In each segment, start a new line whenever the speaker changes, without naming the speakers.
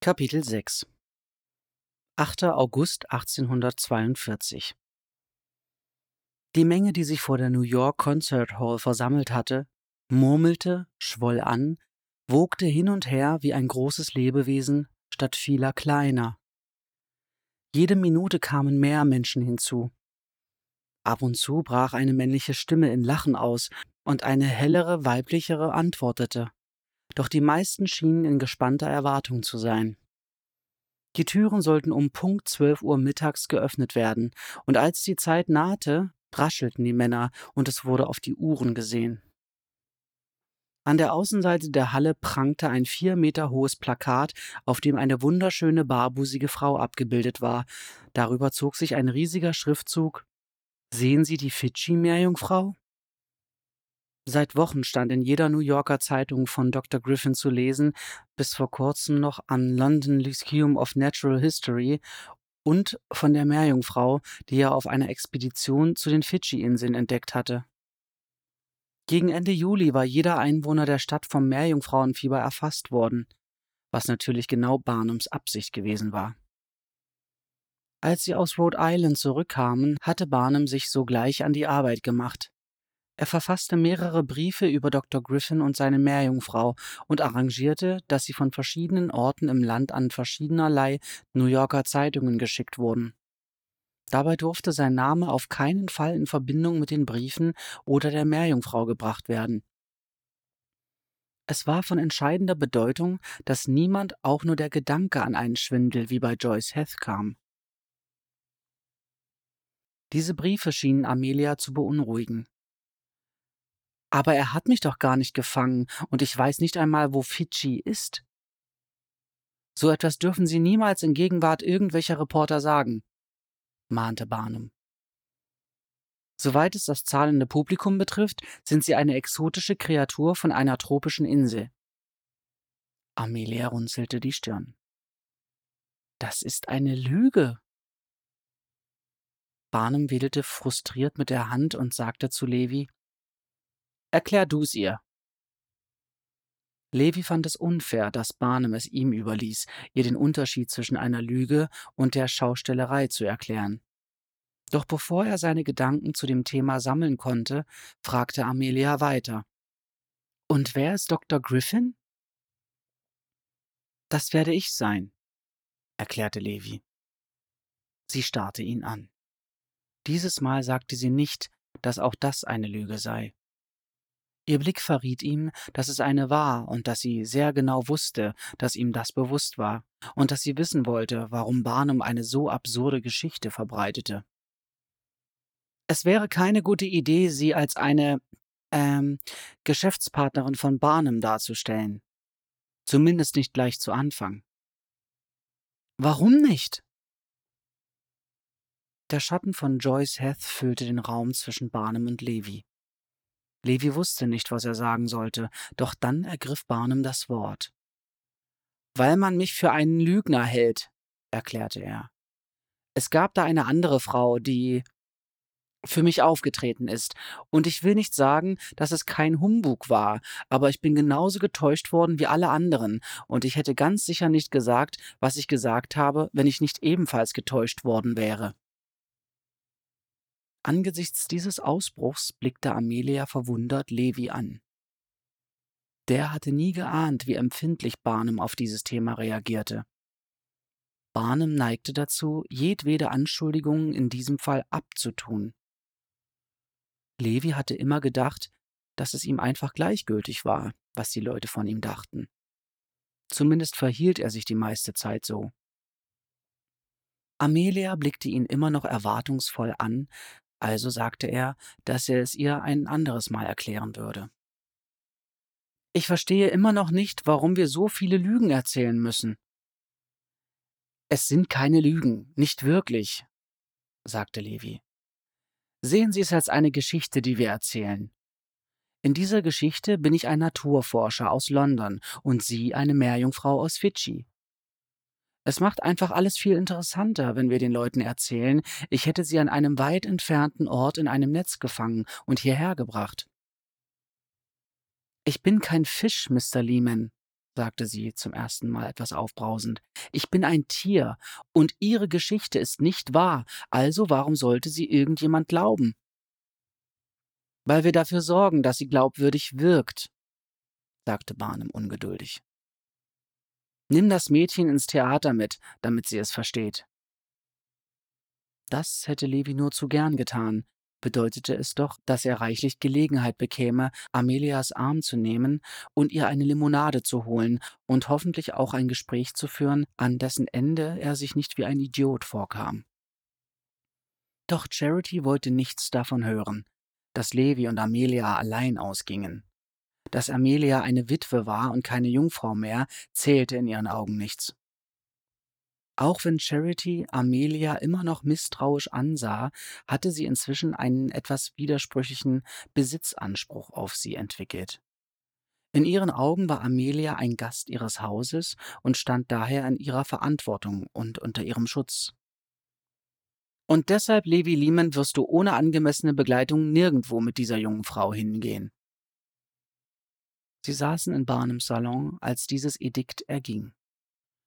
Kapitel 6 8. August 1842 Die Menge, die sich vor der New York Concert Hall versammelt hatte, murmelte, schwoll an, wogte hin und her wie ein großes Lebewesen statt vieler kleiner. Jede Minute kamen mehr Menschen hinzu. Ab und zu brach eine männliche Stimme in Lachen aus, und eine hellere, weiblichere antwortete. Doch die meisten schienen in gespannter Erwartung zu sein. Die Türen sollten um Punkt 12 Uhr mittags geöffnet werden, und als die Zeit nahte, raschelten die Männer, und es wurde auf die Uhren gesehen. An der Außenseite der Halle prangte ein vier Meter hohes Plakat, auf dem eine wunderschöne barbusige Frau abgebildet war. Darüber zog sich ein riesiger Schriftzug Sehen Sie die Fidschi-Meerjungfrau? Seit Wochen stand in jeder New Yorker Zeitung von Dr. Griffin zu lesen, bis vor kurzem noch an London Lyceum of Natural History und von der Meerjungfrau, die er auf einer Expedition zu den Fidschi-Inseln entdeckt hatte. Gegen Ende Juli war jeder Einwohner der Stadt vom Meerjungfrauenfieber erfasst worden, was natürlich genau Barnums Absicht gewesen war. Als sie aus Rhode Island zurückkamen, hatte Barnum sich sogleich an die Arbeit gemacht. Er verfasste mehrere Briefe über Dr. Griffin und seine Meerjungfrau und arrangierte, dass sie von verschiedenen Orten im Land an verschiedenerlei New Yorker Zeitungen geschickt wurden. Dabei durfte sein Name auf keinen Fall in Verbindung mit den Briefen oder der Meerjungfrau gebracht werden. Es war von entscheidender Bedeutung, dass niemand auch nur der Gedanke an einen Schwindel wie bei Joyce Heth kam. Diese Briefe schienen Amelia zu beunruhigen. Aber er hat mich doch gar nicht gefangen, und ich weiß nicht einmal, wo Fidschi ist. So etwas dürfen Sie niemals in Gegenwart irgendwelcher Reporter sagen, mahnte Barnum. Soweit es das zahlende Publikum betrifft, sind Sie eine exotische Kreatur von einer tropischen Insel. Amelia runzelte die Stirn. Das ist eine Lüge. Barnum wedelte frustriert mit der Hand und sagte zu Levi, Erklär du's ihr. Levi fand es unfair, dass Barnum es ihm überließ, ihr den Unterschied zwischen einer Lüge und der Schaustellerei zu erklären. Doch bevor er seine Gedanken zu dem Thema sammeln konnte, fragte Amelia weiter. Und wer ist Dr. Griffin? Das werde ich sein, erklärte Levi. Sie starrte ihn an. Dieses Mal sagte sie nicht, dass auch das eine Lüge sei. Ihr Blick verriet ihm, dass es eine war und dass sie sehr genau wusste, dass ihm das bewusst war und dass sie wissen wollte, warum Barnum eine so absurde Geschichte verbreitete. Es wäre keine gute Idee, sie als eine ähm, Geschäftspartnerin von Barnum darzustellen. Zumindest nicht gleich zu Anfang. Warum nicht? Der Schatten von Joyce Heth füllte den Raum zwischen Barnum und Levi. Levi wusste nicht, was er sagen sollte, doch dann ergriff Barnum das Wort. Weil man mich für einen Lügner hält, erklärte er. Es gab da eine andere Frau, die für mich aufgetreten ist, und ich will nicht sagen, dass es kein Humbug war, aber ich bin genauso getäuscht worden wie alle anderen, und ich hätte ganz sicher nicht gesagt, was ich gesagt habe, wenn ich nicht ebenfalls getäuscht worden wäre. Angesichts dieses Ausbruchs blickte Amelia verwundert Levi an. Der hatte nie geahnt, wie empfindlich Barnum auf dieses Thema reagierte. Barnum neigte dazu, jedwede Anschuldigung in diesem Fall abzutun. Levi hatte immer gedacht, dass es ihm einfach gleichgültig war, was die Leute von ihm dachten. Zumindest verhielt er sich die meiste Zeit so. Amelia blickte ihn immer noch erwartungsvoll an, also sagte er, dass er es ihr ein anderes Mal erklären würde. Ich verstehe immer noch nicht, warum wir so viele Lügen erzählen müssen. Es sind keine Lügen, nicht wirklich, sagte Levi. Sehen Sie es als eine Geschichte, die wir erzählen. In dieser Geschichte bin ich ein Naturforscher aus London und Sie eine Meerjungfrau aus Fidschi. Es macht einfach alles viel interessanter, wenn wir den Leuten erzählen, ich hätte sie an einem weit entfernten Ort in einem Netz gefangen und hierher gebracht. Ich bin kein Fisch, Mr. Lehman, sagte sie zum ersten Mal etwas aufbrausend. Ich bin ein Tier, und Ihre Geschichte ist nicht wahr, also warum sollte sie irgendjemand glauben? Weil wir dafür sorgen, dass sie glaubwürdig wirkt, sagte Barnum ungeduldig. Nimm das Mädchen ins Theater mit, damit sie es versteht. Das hätte Levi nur zu gern getan, bedeutete es doch, dass er reichlich Gelegenheit bekäme, Amelias Arm zu nehmen und ihr eine Limonade zu holen und hoffentlich auch ein Gespräch zu führen, an dessen Ende er sich nicht wie ein Idiot vorkam. Doch Charity wollte nichts davon hören, dass Levi und Amelia allein ausgingen. Dass Amelia eine Witwe war und keine Jungfrau mehr, zählte in ihren Augen nichts. Auch wenn Charity Amelia immer noch misstrauisch ansah, hatte sie inzwischen einen etwas widersprüchlichen Besitzanspruch auf sie entwickelt. In ihren Augen war Amelia ein Gast ihres Hauses und stand daher in ihrer Verantwortung und unter ihrem Schutz. Und deshalb, Levi Lehman, wirst du ohne angemessene Begleitung nirgendwo mit dieser jungen Frau hingehen. Sie saßen in Barnums Salon, als dieses Edikt erging.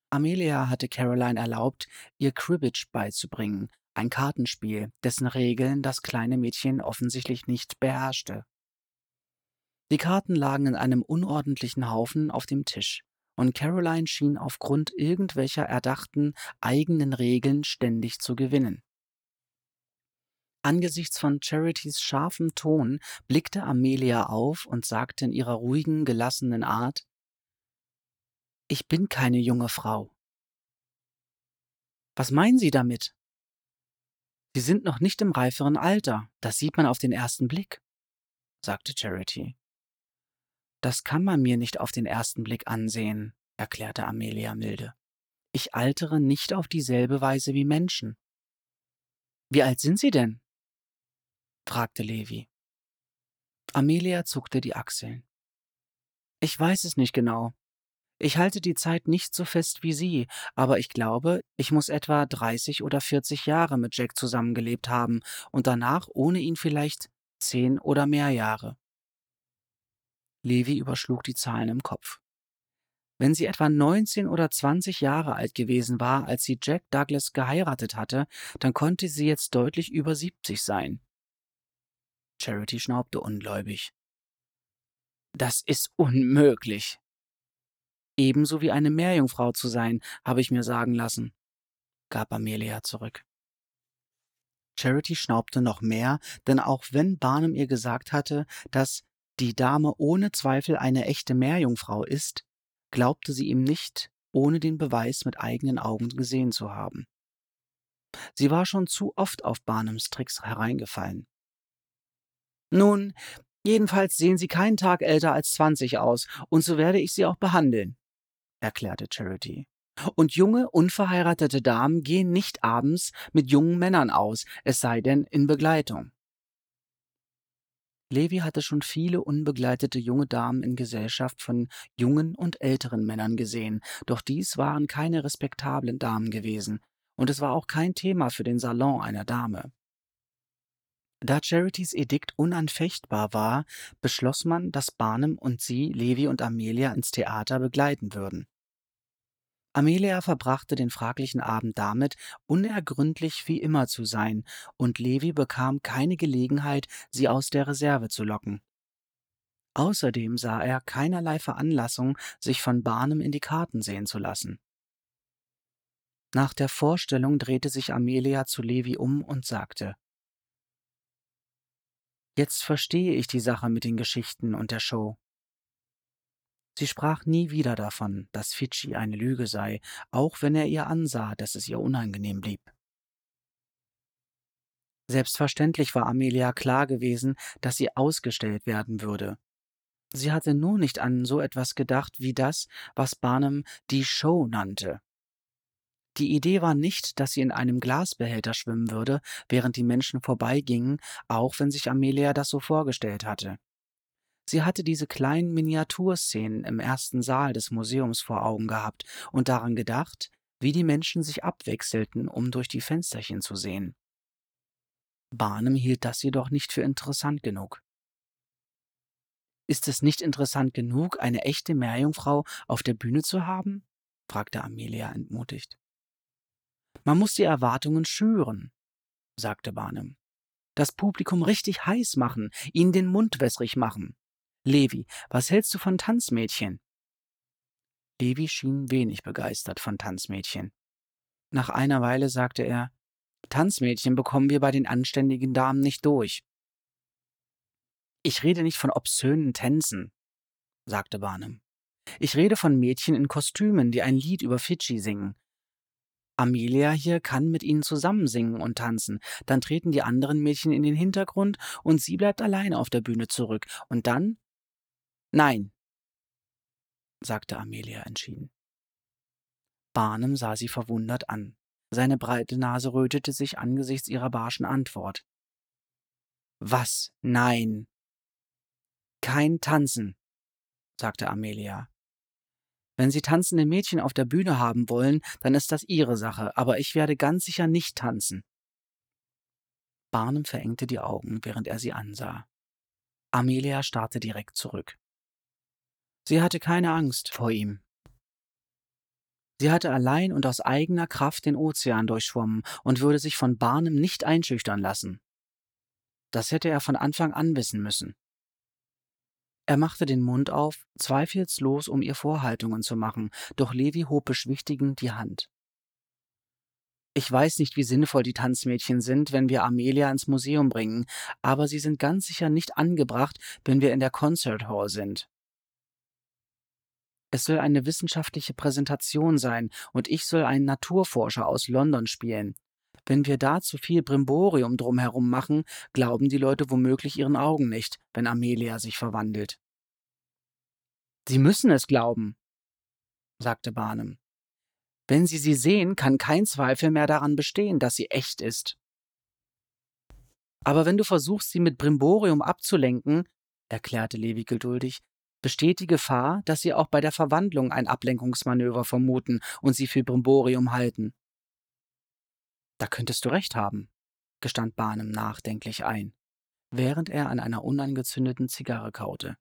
Amelia hatte Caroline erlaubt, ihr Cribbage beizubringen, ein Kartenspiel, dessen Regeln das kleine Mädchen offensichtlich nicht beherrschte. Die Karten lagen in einem unordentlichen Haufen auf dem Tisch, und Caroline schien aufgrund irgendwelcher erdachten eigenen Regeln ständig zu gewinnen. Angesichts von Charities scharfem Ton blickte Amelia auf und sagte in ihrer ruhigen, gelassenen Art ich bin keine junge Frau. Was meinen Sie damit? Sie sind noch nicht im reiferen Alter, das sieht man auf den ersten Blick, sagte Charity. Das kann man mir nicht auf den ersten Blick ansehen, erklärte Amelia milde. Ich altere nicht auf dieselbe Weise wie Menschen. Wie alt sind Sie denn? Fragte Levi. Amelia zuckte die Achseln. Ich weiß es nicht genau. Ich halte die Zeit nicht so fest wie Sie, aber ich glaube, ich muss etwa 30 oder 40 Jahre mit Jack zusammengelebt haben und danach ohne ihn vielleicht zehn oder mehr Jahre. Levi überschlug die Zahlen im Kopf. Wenn sie etwa 19 oder 20 Jahre alt gewesen war, als sie Jack Douglas geheiratet hatte, dann konnte sie jetzt deutlich über 70 sein. Charity schnaubte ungläubig. Das ist unmöglich, ebenso wie eine Meerjungfrau zu sein, habe ich mir sagen lassen, gab Amelia zurück. Charity schnaubte noch mehr, denn auch wenn Barnum ihr gesagt hatte, dass die Dame ohne Zweifel eine echte Meerjungfrau ist, glaubte sie ihm nicht, ohne den Beweis mit eigenen Augen gesehen zu haben. Sie war schon zu oft auf Barnums Tricks hereingefallen. Nun, jedenfalls sehen Sie keinen Tag älter als zwanzig aus, und so werde ich Sie auch behandeln, erklärte Charity. Und junge, unverheiratete Damen gehen nicht abends mit jungen Männern aus, es sei denn in Begleitung. Levi hatte schon viele unbegleitete junge Damen in Gesellschaft von jungen und älteren Männern gesehen, doch dies waren keine respektablen Damen gewesen, und es war auch kein Thema für den Salon einer Dame. Da Charities Edikt unanfechtbar war, beschloss man, dass Barnum und sie Levi und Amelia ins Theater begleiten würden. Amelia verbrachte den fraglichen Abend damit, unergründlich wie immer zu sein, und Levi bekam keine Gelegenheit, sie aus der Reserve zu locken. Außerdem sah er keinerlei Veranlassung, sich von Barnum in die Karten sehen zu lassen. Nach der Vorstellung drehte sich Amelia zu Levi um und sagte Jetzt verstehe ich die Sache mit den Geschichten und der Show. Sie sprach nie wieder davon, dass Fidschi eine Lüge sei, auch wenn er ihr ansah, dass es ihr unangenehm blieb. Selbstverständlich war Amelia klar gewesen, dass sie ausgestellt werden würde. Sie hatte nur nicht an so etwas gedacht wie das, was Barnum die Show nannte. Die Idee war nicht, dass sie in einem Glasbehälter schwimmen würde, während die Menschen vorbeigingen, auch wenn sich Amelia das so vorgestellt hatte. Sie hatte diese kleinen Miniaturszenen im ersten Saal des Museums vor Augen gehabt und daran gedacht, wie die Menschen sich abwechselten, um durch die Fensterchen zu sehen. Barnum hielt das jedoch nicht für interessant genug. Ist es nicht interessant genug, eine echte Meerjungfrau auf der Bühne zu haben? fragte Amelia entmutigt. Man muss die Erwartungen schüren, sagte Barnum. Das Publikum richtig heiß machen, ihnen den Mund wässrig machen. Levi, was hältst du von Tanzmädchen? Levi schien wenig begeistert von Tanzmädchen. Nach einer Weile sagte er, Tanzmädchen bekommen wir bei den anständigen Damen nicht durch. Ich rede nicht von obszönen Tänzen, sagte Barnum. Ich rede von Mädchen in Kostümen, die ein Lied über Fidschi singen. Amelia hier kann mit ihnen zusammen singen und tanzen, dann treten die anderen Mädchen in den Hintergrund und sie bleibt allein auf der Bühne zurück. Und dann? Nein, sagte Amelia entschieden. Barnum sah sie verwundert an. Seine breite Nase rötete sich angesichts ihrer barschen Antwort. Was? Nein. Kein Tanzen, sagte Amelia. Wenn Sie tanzende Mädchen auf der Bühne haben wollen, dann ist das Ihre Sache, aber ich werde ganz sicher nicht tanzen. Barnum verengte die Augen, während er sie ansah. Amelia starrte direkt zurück. Sie hatte keine Angst vor ihm. Sie hatte allein und aus eigener Kraft den Ozean durchschwommen und würde sich von Barnum nicht einschüchtern lassen. Das hätte er von Anfang an wissen müssen. Er machte den Mund auf, zweifelslos, um ihr Vorhaltungen zu machen, doch Levi hob beschwichtigend die Hand. Ich weiß nicht, wie sinnvoll die Tanzmädchen sind, wenn wir Amelia ins Museum bringen, aber sie sind ganz sicher nicht angebracht, wenn wir in der Concert Hall sind. Es soll eine wissenschaftliche Präsentation sein und ich soll einen Naturforscher aus London spielen. Wenn wir da zu viel Brimborium drumherum machen, glauben die Leute womöglich ihren Augen nicht, wenn Amelia sich verwandelt. Sie müssen es glauben, sagte Barnum. Wenn Sie sie sehen, kann kein Zweifel mehr daran bestehen, dass sie echt ist. Aber wenn du versuchst, sie mit Brimborium abzulenken, erklärte Levi geduldig, besteht die Gefahr, dass sie auch bei der Verwandlung ein Ablenkungsmanöver vermuten und sie für Brimborium halten. Da könntest du recht haben, gestand Barnum nachdenklich ein, während er an einer unangezündeten Zigarre kaute.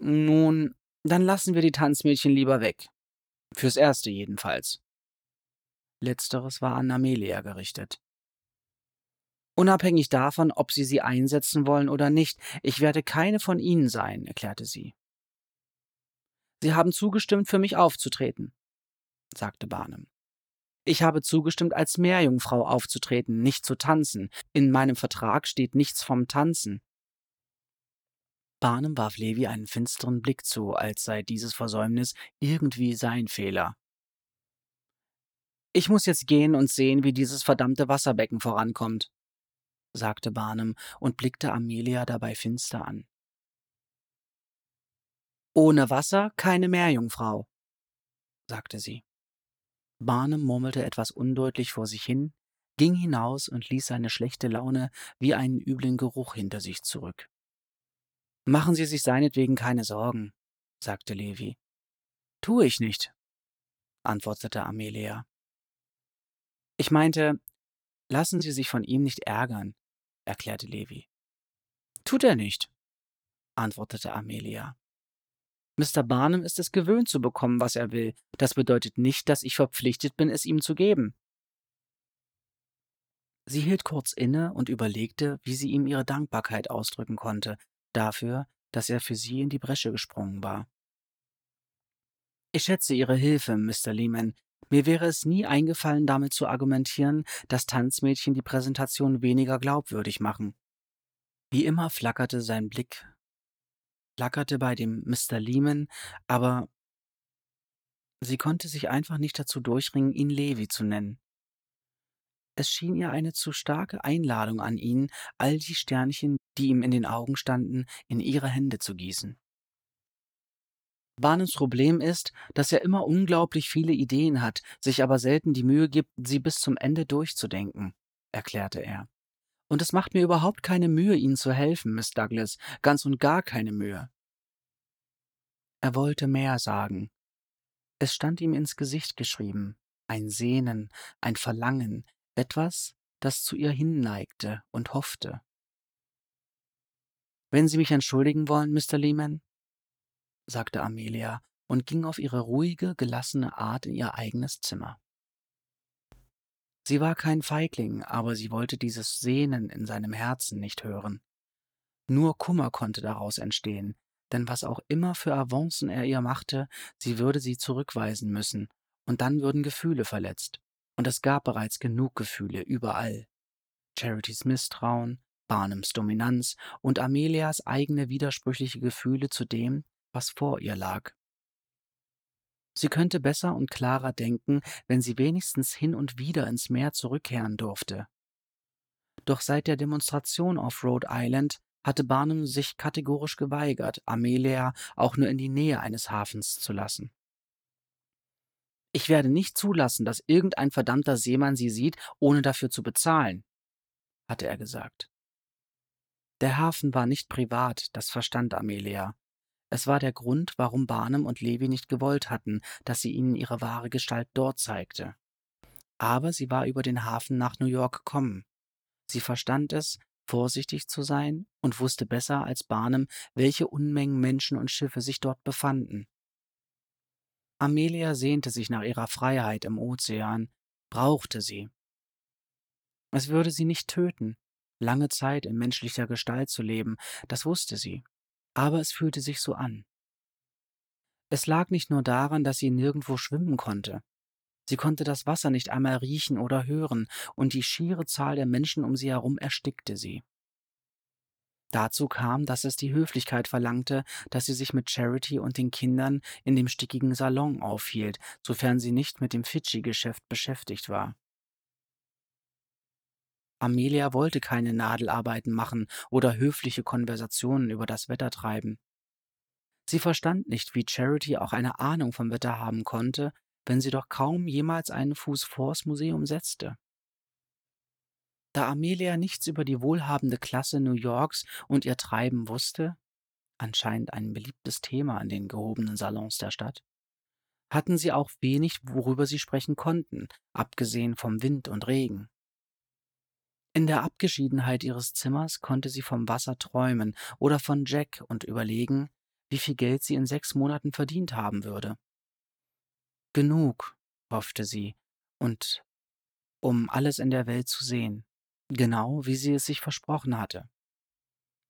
Nun, dann lassen wir die Tanzmädchen lieber weg. Fürs Erste jedenfalls. Letzteres war an Amelia gerichtet. Unabhängig davon, ob Sie sie einsetzen wollen oder nicht, ich werde keine von Ihnen sein, erklärte sie. Sie haben zugestimmt, für mich aufzutreten, sagte Barnum. Ich habe zugestimmt, als Meerjungfrau aufzutreten, nicht zu tanzen. In meinem Vertrag steht nichts vom Tanzen. Barnum warf Levi einen finsteren Blick zu, als sei dieses Versäumnis irgendwie sein Fehler. Ich muss jetzt gehen und sehen, wie dieses verdammte Wasserbecken vorankommt, sagte Barnum und blickte Amelia dabei finster an. Ohne Wasser keine Meerjungfrau, sagte sie. Barnum murmelte etwas undeutlich vor sich hin, ging hinaus und ließ seine schlechte Laune wie einen üblen Geruch hinter sich zurück. Machen Sie sich seinetwegen keine Sorgen, sagte Levi. Tu ich nicht, antwortete Amelia. Ich meinte, lassen Sie sich von ihm nicht ärgern erklärte Levi. Tut er nicht, antwortete Amelia. Mr. Barnum ist es gewöhnt zu bekommen, was er will. Das bedeutet nicht, dass ich verpflichtet bin, es ihm zu geben. Sie hielt kurz inne und überlegte, wie sie ihm ihre Dankbarkeit ausdrücken konnte, dafür, dass er für sie in die Bresche gesprungen war. Ich schätze Ihre Hilfe, Mr. Lehman. Mir wäre es nie eingefallen, damit zu argumentieren, dass Tanzmädchen die Präsentation weniger glaubwürdig machen. Wie immer flackerte sein Blick, flackerte bei dem Mr. Lehman, aber sie konnte sich einfach nicht dazu durchringen, ihn Levi zu nennen. Es schien ihr eine zu starke Einladung an ihn, all die Sternchen, die ihm in den Augen standen, in ihre Hände zu gießen. Barnums Problem ist, dass er immer unglaublich viele Ideen hat, sich aber selten die Mühe gibt, sie bis zum Ende durchzudenken, erklärte er. Und es macht mir überhaupt keine Mühe, Ihnen zu helfen, Miss Douglas, ganz und gar keine Mühe. Er wollte mehr sagen. Es stand ihm ins Gesicht geschrieben, ein Sehnen, ein Verlangen, etwas, das zu ihr hinneigte und hoffte. Wenn Sie mich entschuldigen wollen, Mr. Lehman, sagte Amelia und ging auf ihre ruhige, gelassene Art in ihr eigenes Zimmer. Sie war kein Feigling, aber sie wollte dieses Sehnen in seinem Herzen nicht hören. Nur Kummer konnte daraus entstehen, denn was auch immer für Avancen er ihr machte, sie würde sie zurückweisen müssen, und dann würden Gefühle verletzt. Und es gab bereits genug Gefühle überall. Charities Misstrauen, Barnums Dominanz und Amelias eigene widersprüchliche Gefühle zu dem, was vor ihr lag. Sie könnte besser und klarer denken, wenn sie wenigstens hin und wieder ins Meer zurückkehren durfte. Doch seit der Demonstration auf Rhode Island hatte Barnum sich kategorisch geweigert, Amelia auch nur in die Nähe eines Hafens zu lassen. Ich werde nicht zulassen, dass irgendein verdammter Seemann sie sieht, ohne dafür zu bezahlen, hatte er gesagt. Der Hafen war nicht privat, das verstand Amelia, es war der Grund, warum Barnum und Levi nicht gewollt hatten, dass sie ihnen ihre wahre Gestalt dort zeigte. Aber sie war über den Hafen nach New York gekommen. Sie verstand es, vorsichtig zu sein und wusste besser als Barnum, welche Unmengen Menschen und Schiffe sich dort befanden. Amelia sehnte sich nach ihrer Freiheit im Ozean, brauchte sie. Es würde sie nicht töten, lange Zeit in menschlicher Gestalt zu leben, das wusste sie aber es fühlte sich so an. Es lag nicht nur daran, dass sie nirgendwo schwimmen konnte. Sie konnte das Wasser nicht einmal riechen oder hören, und die schiere Zahl der Menschen um sie herum erstickte sie. Dazu kam, dass es die Höflichkeit verlangte, dass sie sich mit Charity und den Kindern in dem stickigen Salon aufhielt, sofern sie nicht mit dem Fidschi-Geschäft beschäftigt war. Amelia wollte keine Nadelarbeiten machen oder höfliche Konversationen über das Wetter treiben. Sie verstand nicht, wie Charity auch eine Ahnung vom Wetter haben konnte, wenn sie doch kaum jemals einen Fuß vors Museum setzte. Da Amelia nichts über die wohlhabende Klasse New Yorks und ihr Treiben wusste, anscheinend ein beliebtes Thema an den gehobenen Salons der Stadt, hatten sie auch wenig, worüber sie sprechen konnten, abgesehen vom Wind und Regen. In der Abgeschiedenheit ihres Zimmers konnte sie vom Wasser träumen oder von Jack und überlegen, wie viel Geld sie in sechs Monaten verdient haben würde. Genug, hoffte sie, und um alles in der Welt zu sehen, genau wie sie es sich versprochen hatte.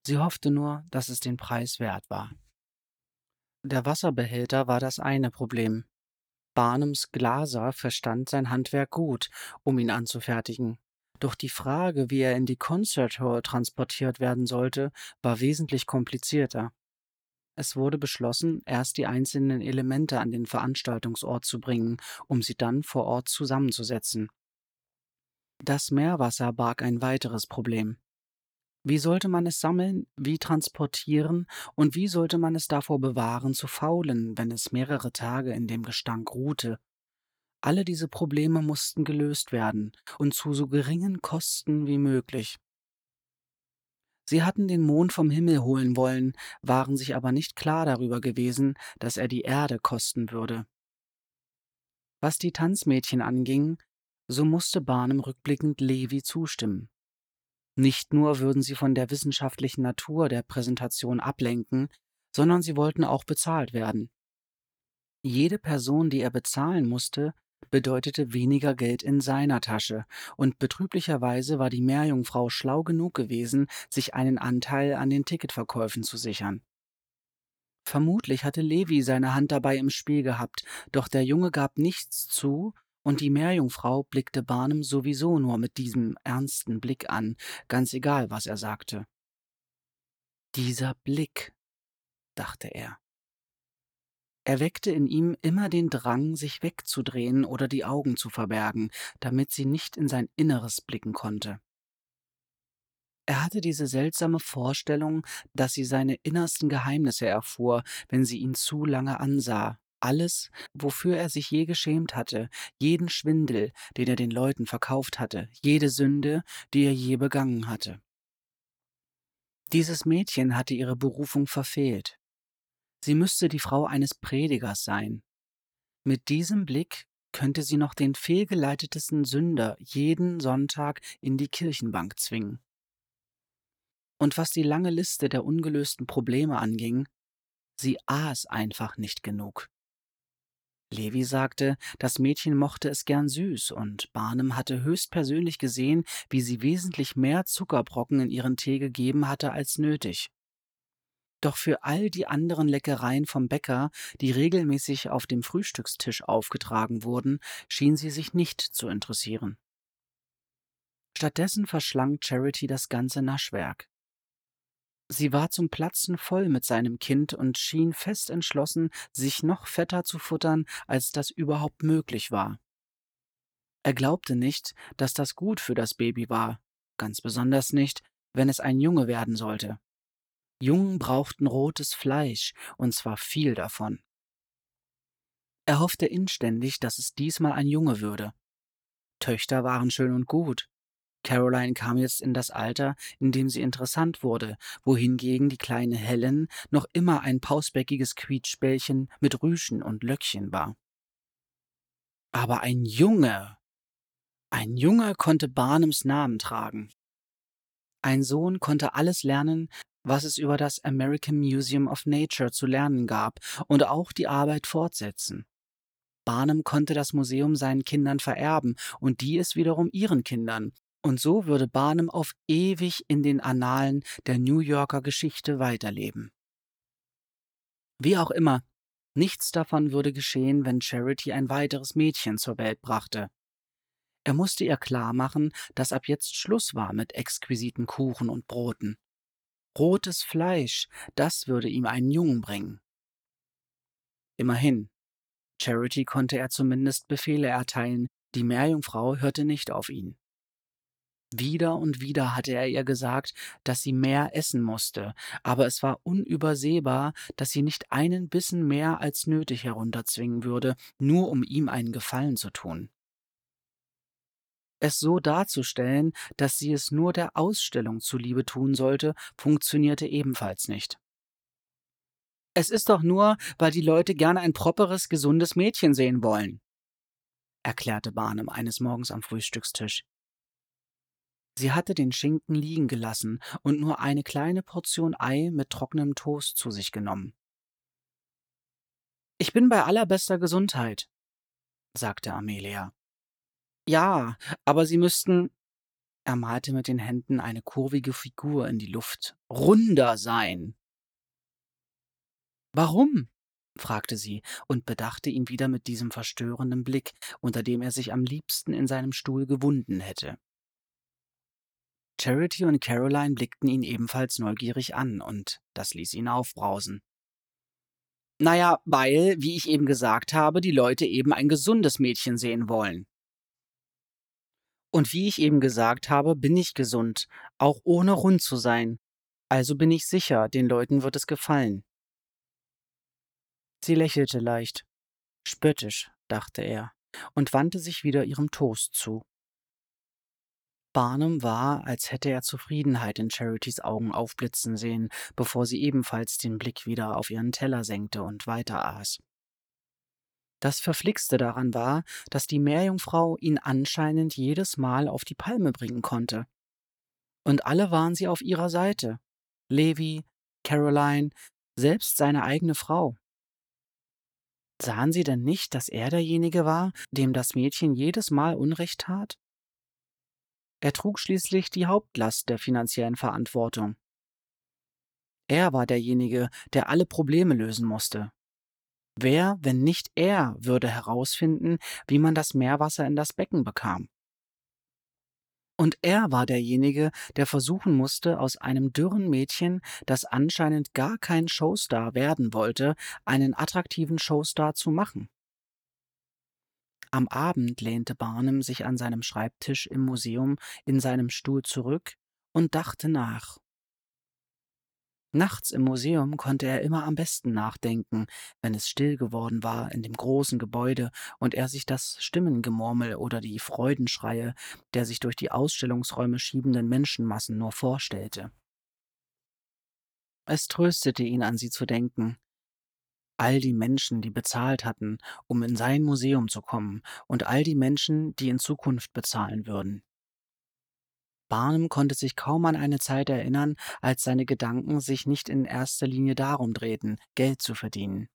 Sie hoffte nur, dass es den Preis wert war. Der Wasserbehälter war das eine Problem. Barnums Glaser verstand sein Handwerk gut, um ihn anzufertigen. Doch die Frage, wie er in die Concert Hall transportiert werden sollte, war wesentlich komplizierter. Es wurde beschlossen, erst die einzelnen Elemente an den Veranstaltungsort zu bringen, um sie dann vor Ort zusammenzusetzen. Das Meerwasser barg ein weiteres Problem. Wie sollte man es sammeln, wie transportieren und wie sollte man es davor bewahren zu faulen, wenn es mehrere Tage in dem Gestank ruhte alle diese Probleme mussten gelöst werden und zu so geringen Kosten wie möglich. Sie hatten den Mond vom Himmel holen wollen, waren sich aber nicht klar darüber gewesen, dass er die Erde kosten würde. Was die Tanzmädchen anging, so musste Barnum rückblickend Levi zustimmen. Nicht nur würden sie von der wissenschaftlichen Natur der Präsentation ablenken, sondern sie wollten auch bezahlt werden. Jede Person, die er bezahlen musste, bedeutete weniger Geld in seiner Tasche, und betrüblicherweise war die Meerjungfrau schlau genug gewesen, sich einen Anteil an den Ticketverkäufen zu sichern. Vermutlich hatte Levi seine Hand dabei im Spiel gehabt, doch der Junge gab nichts zu, und die Meerjungfrau blickte Barnum sowieso nur mit diesem ernsten Blick an, ganz egal, was er sagte. Dieser Blick, dachte er erweckte in ihm immer den Drang, sich wegzudrehen oder die Augen zu verbergen, damit sie nicht in sein Inneres blicken konnte. Er hatte diese seltsame Vorstellung, dass sie seine innersten Geheimnisse erfuhr, wenn sie ihn zu lange ansah, alles, wofür er sich je geschämt hatte, jeden Schwindel, den er den Leuten verkauft hatte, jede Sünde, die er je begangen hatte. Dieses Mädchen hatte ihre Berufung verfehlt. Sie müsste die Frau eines Predigers sein. Mit diesem Blick könnte sie noch den fehlgeleitetesten Sünder jeden Sonntag in die Kirchenbank zwingen. Und was die lange Liste der ungelösten Probleme anging, sie aß einfach nicht genug. Levi sagte, das Mädchen mochte es gern süß, und Barnum hatte höchstpersönlich gesehen, wie sie wesentlich mehr Zuckerbrocken in ihren Tee gegeben hatte als nötig. Doch für all die anderen Leckereien vom Bäcker, die regelmäßig auf dem Frühstückstisch aufgetragen wurden, schien sie sich nicht zu interessieren. Stattdessen verschlang Charity das ganze Naschwerk. Sie war zum Platzen voll mit seinem Kind und schien fest entschlossen, sich noch fetter zu futtern, als das überhaupt möglich war. Er glaubte nicht, dass das gut für das Baby war, ganz besonders nicht, wenn es ein Junge werden sollte. Jungen brauchten rotes Fleisch, und zwar viel davon. Er hoffte inständig, dass es diesmal ein Junge würde. Töchter waren schön und gut. Caroline kam jetzt in das Alter, in dem sie interessant wurde, wohingegen die kleine Helen noch immer ein pausbäckiges Quietschbällchen mit Rüschen und Löckchen war. Aber ein Junge! Ein Junge konnte Barnums Namen tragen. Ein Sohn konnte alles lernen, was es über das American Museum of Nature zu lernen gab, und auch die Arbeit fortsetzen. Barnum konnte das Museum seinen Kindern vererben und die es wiederum ihren Kindern, und so würde Barnum auf ewig in den Annalen der New Yorker Geschichte weiterleben. Wie auch immer, nichts davon würde geschehen, wenn Charity ein weiteres Mädchen zur Welt brachte. Er musste ihr klar machen, dass ab jetzt Schluss war mit exquisiten Kuchen und Broten. Rotes Fleisch, das würde ihm einen Jungen bringen. Immerhin, Charity konnte er zumindest Befehle erteilen, die Meerjungfrau hörte nicht auf ihn. Wieder und wieder hatte er ihr gesagt, dass sie mehr essen musste, aber es war unübersehbar, dass sie nicht einen Bissen mehr als nötig herunterzwingen würde, nur um ihm einen Gefallen zu tun. Es so darzustellen, dass sie es nur der Ausstellung zuliebe tun sollte, funktionierte ebenfalls nicht. Es ist doch nur, weil die Leute gerne ein properes, gesundes Mädchen sehen wollen, erklärte Barnum eines Morgens am Frühstückstisch. Sie hatte den Schinken liegen gelassen und nur eine kleine Portion Ei mit trockenem Toast zu sich genommen. Ich bin bei allerbester Gesundheit, sagte Amelia. Ja, aber Sie müssten. Er malte mit den Händen eine kurvige Figur in die Luft. Runder sein. Warum? fragte sie und bedachte ihn wieder mit diesem verstörenden Blick, unter dem er sich am liebsten in seinem Stuhl gewunden hätte. Charity und Caroline blickten ihn ebenfalls neugierig an, und das ließ ihn aufbrausen. Naja, weil, wie ich eben gesagt habe, die Leute eben ein gesundes Mädchen sehen wollen. Und wie ich eben gesagt habe, bin ich gesund, auch ohne rund zu sein. Also bin ich sicher, den Leuten wird es gefallen. Sie lächelte leicht. Spöttisch, dachte er, und wandte sich wieder ihrem Toast zu. Barnum war, als hätte er Zufriedenheit in Charities Augen aufblitzen sehen, bevor sie ebenfalls den Blick wieder auf ihren Teller senkte und weiter aß. Das Verflixte daran war, dass die Meerjungfrau ihn anscheinend jedes Mal auf die Palme bringen konnte. Und alle waren sie auf ihrer Seite. Levi, Caroline, selbst seine eigene Frau. Sahen sie denn nicht, dass er derjenige war, dem das Mädchen jedes Mal Unrecht tat? Er trug schließlich die Hauptlast der finanziellen Verantwortung. Er war derjenige, der alle Probleme lösen musste. Wer, wenn nicht er, würde herausfinden, wie man das Meerwasser in das Becken bekam? Und er war derjenige, der versuchen musste, aus einem dürren Mädchen, das anscheinend gar kein Showstar werden wollte, einen attraktiven Showstar zu machen. Am Abend lehnte Barnum sich an seinem Schreibtisch im Museum in seinem Stuhl zurück und dachte nach. Nachts im Museum konnte er immer am besten nachdenken, wenn es still geworden war in dem großen Gebäude und er sich das Stimmengemurmel oder die Freudenschreie der sich durch die Ausstellungsräume schiebenden Menschenmassen nur vorstellte. Es tröstete ihn, an sie zu denken, all die Menschen, die bezahlt hatten, um in sein Museum zu kommen, und all die Menschen, die in Zukunft bezahlen würden. Barnum konnte sich kaum an eine Zeit erinnern, als seine Gedanken sich nicht in erster Linie darum drehten, Geld zu verdienen.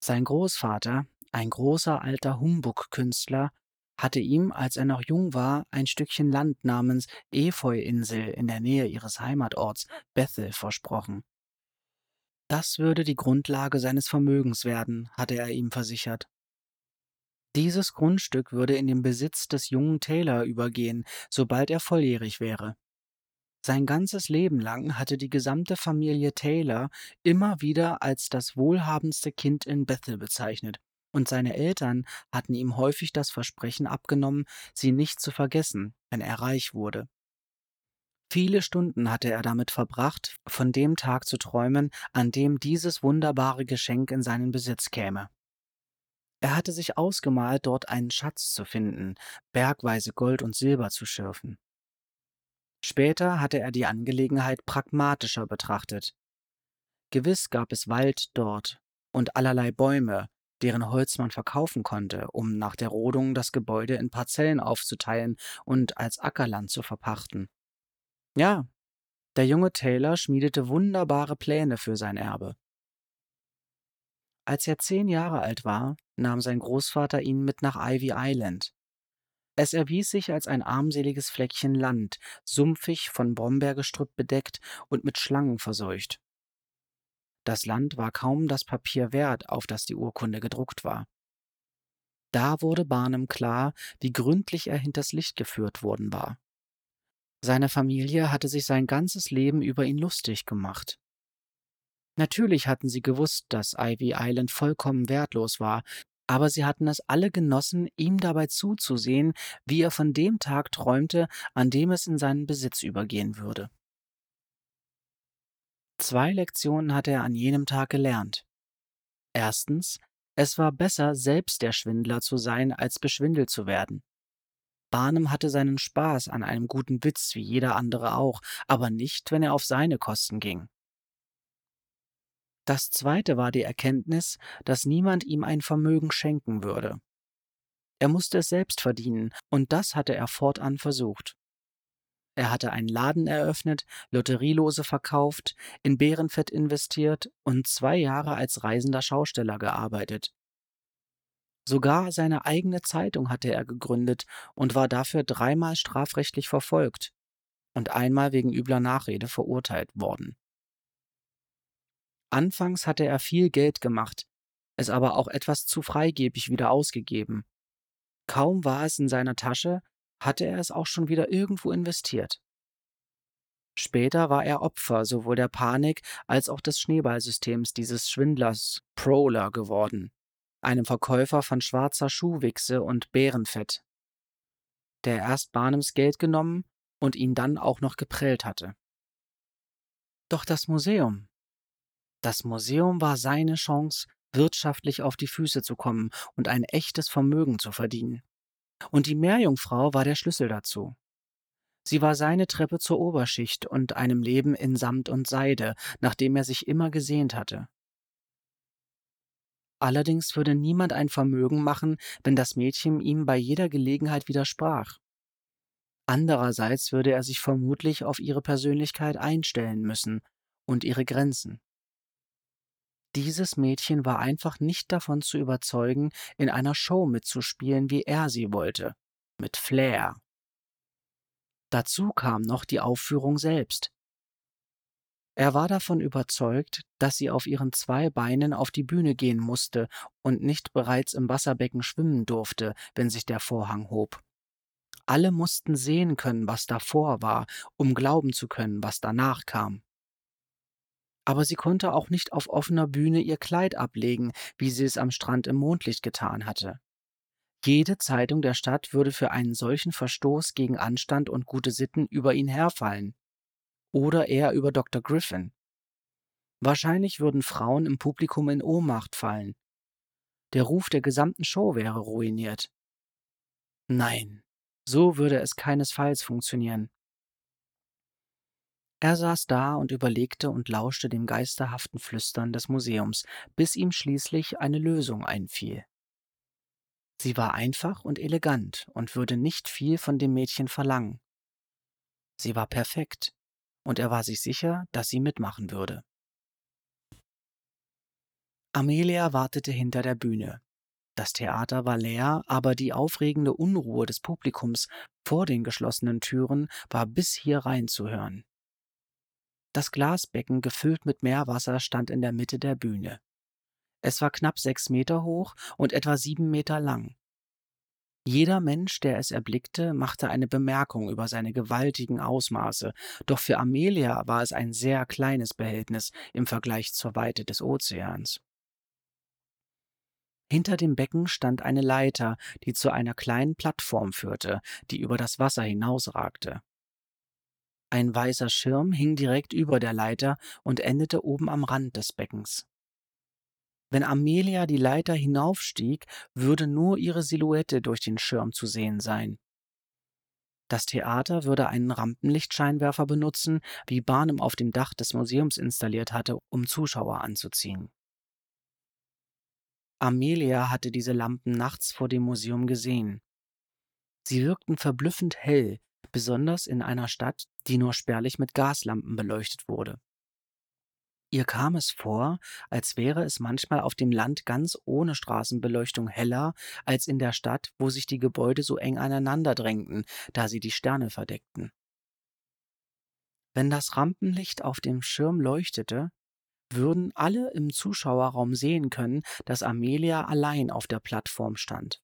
Sein Großvater, ein großer alter Humbug-Künstler, hatte ihm, als er noch jung war, ein Stückchen Land namens Efeu-Insel in der Nähe ihres Heimatorts Bethel versprochen. Das würde die Grundlage seines Vermögens werden, hatte er ihm versichert. Dieses Grundstück würde in den Besitz des jungen Taylor übergehen, sobald er volljährig wäre. Sein ganzes Leben lang hatte die gesamte Familie Taylor immer wieder als das wohlhabendste Kind in Bethel bezeichnet, und seine Eltern hatten ihm häufig das Versprechen abgenommen, sie nicht zu vergessen, wenn er reich wurde. Viele Stunden hatte er damit verbracht, von dem Tag zu träumen, an dem dieses wunderbare Geschenk in seinen Besitz käme. Er hatte sich ausgemalt, dort einen Schatz zu finden, bergweise Gold und Silber zu schürfen. Später hatte er die Angelegenheit pragmatischer betrachtet. Gewiss gab es Wald dort und allerlei Bäume, deren Holz man verkaufen konnte, um nach der Rodung das Gebäude in Parzellen aufzuteilen und als Ackerland zu verpachten. Ja, der junge Taylor schmiedete wunderbare Pläne für sein Erbe. Als er zehn Jahre alt war, nahm sein Großvater ihn mit nach Ivy Island. Es erwies sich als ein armseliges Fleckchen Land, sumpfig, von Brombeergestrüpp bedeckt und mit Schlangen verseucht. Das Land war kaum das Papier wert, auf das die Urkunde gedruckt war. Da wurde Barnum klar, wie gründlich er hinters Licht geführt worden war. Seine Familie hatte sich sein ganzes Leben über ihn lustig gemacht. Natürlich hatten sie gewusst, dass Ivy Island vollkommen wertlos war, aber sie hatten es alle genossen, ihm dabei zuzusehen, wie er von dem Tag träumte, an dem es in seinen Besitz übergehen würde. Zwei Lektionen hatte er an jenem Tag gelernt. Erstens, es war besser, selbst der Schwindler zu sein, als beschwindelt zu werden. Barnum hatte seinen Spaß an einem guten Witz wie jeder andere auch, aber nicht, wenn er auf seine Kosten ging. Das zweite war die Erkenntnis, dass niemand ihm ein Vermögen schenken würde. Er musste es selbst verdienen, und das hatte er fortan versucht. Er hatte einen Laden eröffnet, Lotterielose verkauft, in Bärenfett investiert und zwei Jahre als reisender Schausteller gearbeitet. Sogar seine eigene Zeitung hatte er gegründet und war dafür dreimal strafrechtlich verfolgt und einmal wegen übler Nachrede verurteilt worden. Anfangs hatte er viel Geld gemacht, es aber auch etwas zu freigebig wieder ausgegeben. Kaum war es in seiner Tasche, hatte er es auch schon wieder irgendwo investiert. Später war er Opfer sowohl der Panik als auch des Schneeballsystems dieses Schwindlers Prowler geworden, einem Verkäufer von schwarzer Schuhwichse und Bärenfett, der erst Barnums Geld genommen und ihn dann auch noch geprellt hatte. Doch das Museum. Das Museum war seine Chance, wirtschaftlich auf die Füße zu kommen und ein echtes Vermögen zu verdienen. Und die Meerjungfrau war der Schlüssel dazu. Sie war seine Treppe zur Oberschicht und einem Leben in Samt und Seide, nach dem er sich immer gesehnt hatte. Allerdings würde niemand ein Vermögen machen, wenn das Mädchen ihm bei jeder Gelegenheit widersprach. Andererseits würde er sich vermutlich auf ihre Persönlichkeit einstellen müssen und ihre Grenzen. Dieses Mädchen war einfach nicht davon zu überzeugen, in einer Show mitzuspielen, wie er sie wollte, mit Flair. Dazu kam noch die Aufführung selbst. Er war davon überzeugt, dass sie auf ihren zwei Beinen auf die Bühne gehen musste und nicht bereits im Wasserbecken schwimmen durfte, wenn sich der Vorhang hob. Alle mussten sehen können, was davor war, um glauben zu können, was danach kam aber sie konnte auch nicht auf offener Bühne ihr Kleid ablegen, wie sie es am Strand im Mondlicht getan hatte. Jede Zeitung der Stadt würde für einen solchen Verstoß gegen Anstand und gute Sitten über ihn herfallen. Oder er über Dr. Griffin. Wahrscheinlich würden Frauen im Publikum in Ohnmacht fallen. Der Ruf der gesamten Show wäre ruiniert. Nein, so würde es keinesfalls funktionieren. Er saß da und überlegte und lauschte dem geisterhaften Flüstern des Museums, bis ihm schließlich eine Lösung einfiel. Sie war einfach und elegant und würde nicht viel von dem Mädchen verlangen. Sie war perfekt, und er war sich sicher, dass sie mitmachen würde. Amelia wartete hinter der Bühne. Das Theater war leer, aber die aufregende Unruhe des Publikums vor den geschlossenen Türen war bis hier rein zu hören. Das Glasbecken, gefüllt mit Meerwasser, stand in der Mitte der Bühne. Es war knapp sechs Meter hoch und etwa sieben Meter lang. Jeder Mensch, der es erblickte, machte eine Bemerkung über seine gewaltigen Ausmaße, doch für Amelia war es ein sehr kleines Behältnis im Vergleich zur Weite des Ozeans. Hinter dem Becken stand eine Leiter, die zu einer kleinen Plattform führte, die über das Wasser hinausragte. Ein weißer Schirm hing direkt über der Leiter und endete oben am Rand des Beckens. Wenn Amelia die Leiter hinaufstieg, würde nur ihre Silhouette durch den Schirm zu sehen sein. Das Theater würde einen Rampenlichtscheinwerfer benutzen, wie Barnum auf dem Dach des Museums installiert hatte, um Zuschauer anzuziehen. Amelia hatte diese Lampen nachts vor dem Museum gesehen. Sie wirkten verblüffend hell, besonders in einer Stadt, die nur spärlich mit Gaslampen beleuchtet wurde. Ihr kam es vor, als wäre es manchmal auf dem Land ganz ohne Straßenbeleuchtung heller als in der Stadt, wo sich die Gebäude so eng aneinander drängten, da sie die Sterne verdeckten. Wenn das Rampenlicht auf dem Schirm leuchtete, würden alle im Zuschauerraum sehen können, dass Amelia allein auf der Plattform stand.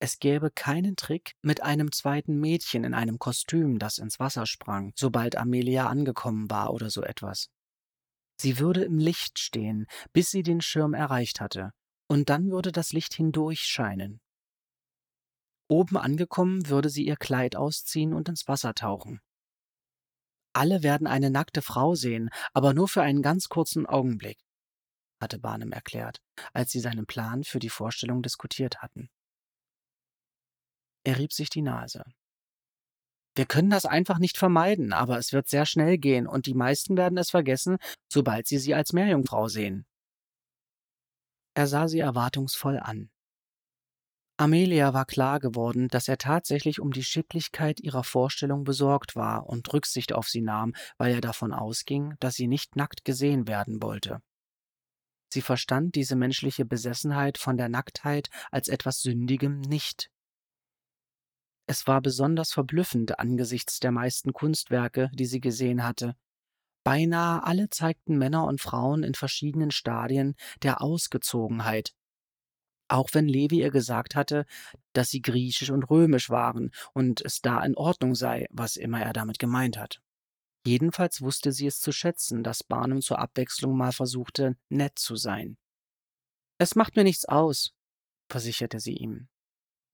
Es gäbe keinen Trick mit einem zweiten Mädchen in einem Kostüm, das ins Wasser sprang, sobald Amelia angekommen war oder so etwas. Sie würde im Licht stehen, bis sie den Schirm erreicht hatte, und dann würde das Licht hindurch scheinen. Oben angekommen würde sie ihr Kleid ausziehen und ins Wasser tauchen. Alle werden eine nackte Frau sehen, aber nur für einen ganz kurzen Augenblick, hatte Barnum erklärt, als sie seinen Plan für die Vorstellung diskutiert hatten. Er rieb sich die Nase. Wir können das einfach nicht vermeiden, aber es wird sehr schnell gehen und die meisten werden es vergessen, sobald sie sie als Meerjungfrau sehen. Er sah sie erwartungsvoll an. Amelia war klar geworden, dass er tatsächlich um die Schicklichkeit ihrer Vorstellung besorgt war und Rücksicht auf sie nahm, weil er davon ausging, dass sie nicht nackt gesehen werden wollte. Sie verstand diese menschliche Besessenheit von der Nacktheit als etwas Sündigem nicht. Es war besonders verblüffend angesichts der meisten Kunstwerke, die sie gesehen hatte. Beinahe alle zeigten Männer und Frauen in verschiedenen Stadien der Ausgezogenheit. Auch wenn Levi ihr gesagt hatte, dass sie griechisch und römisch waren und es da in Ordnung sei, was immer er damit gemeint hat. Jedenfalls wusste sie es zu schätzen, dass Barnum zur Abwechslung mal versuchte, nett zu sein. Es macht mir nichts aus, versicherte sie ihm.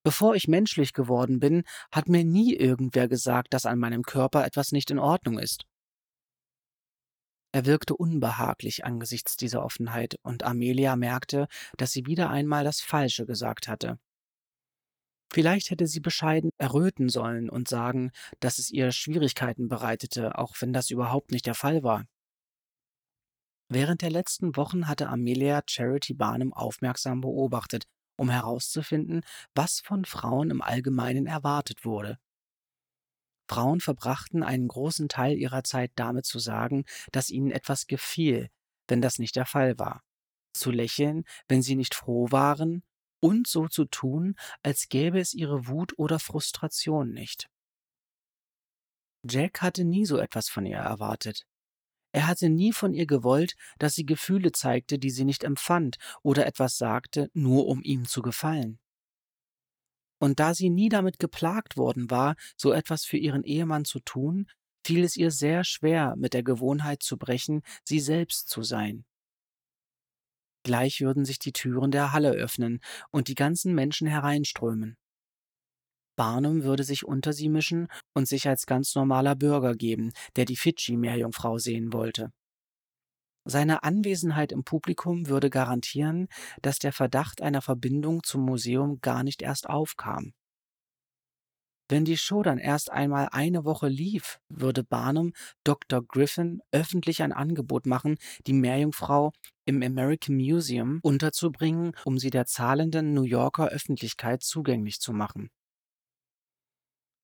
Bevor ich menschlich geworden bin, hat mir nie irgendwer gesagt, dass an meinem Körper etwas nicht in Ordnung ist. Er wirkte unbehaglich angesichts dieser Offenheit, und Amelia merkte, dass sie wieder einmal das Falsche gesagt hatte. Vielleicht hätte sie bescheiden erröten sollen und sagen, dass es ihr Schwierigkeiten bereitete, auch wenn das überhaupt nicht der Fall war. Während der letzten Wochen hatte Amelia Charity Barnum aufmerksam beobachtet um herauszufinden, was von Frauen im Allgemeinen erwartet wurde. Frauen verbrachten einen großen Teil ihrer Zeit damit zu sagen, dass ihnen etwas gefiel, wenn das nicht der Fall war, zu lächeln, wenn sie nicht froh waren, und so zu tun, als gäbe es ihre Wut oder Frustration nicht. Jack hatte nie so etwas von ihr erwartet. Er hatte nie von ihr gewollt, dass sie Gefühle zeigte, die sie nicht empfand, oder etwas sagte, nur um ihm zu gefallen. Und da sie nie damit geplagt worden war, so etwas für ihren Ehemann zu tun, fiel es ihr sehr schwer, mit der Gewohnheit zu brechen, sie selbst zu sein. Gleich würden sich die Türen der Halle öffnen und die ganzen Menschen hereinströmen. Barnum würde sich unter sie mischen und sich als ganz normaler Bürger geben, der die Fidschi-Meerjungfrau sehen wollte. Seine Anwesenheit im Publikum würde garantieren, dass der Verdacht einer Verbindung zum Museum gar nicht erst aufkam. Wenn die Show dann erst einmal eine Woche lief, würde Barnum Dr. Griffin öffentlich ein Angebot machen, die Meerjungfrau im American Museum unterzubringen, um sie der zahlenden New Yorker Öffentlichkeit zugänglich zu machen.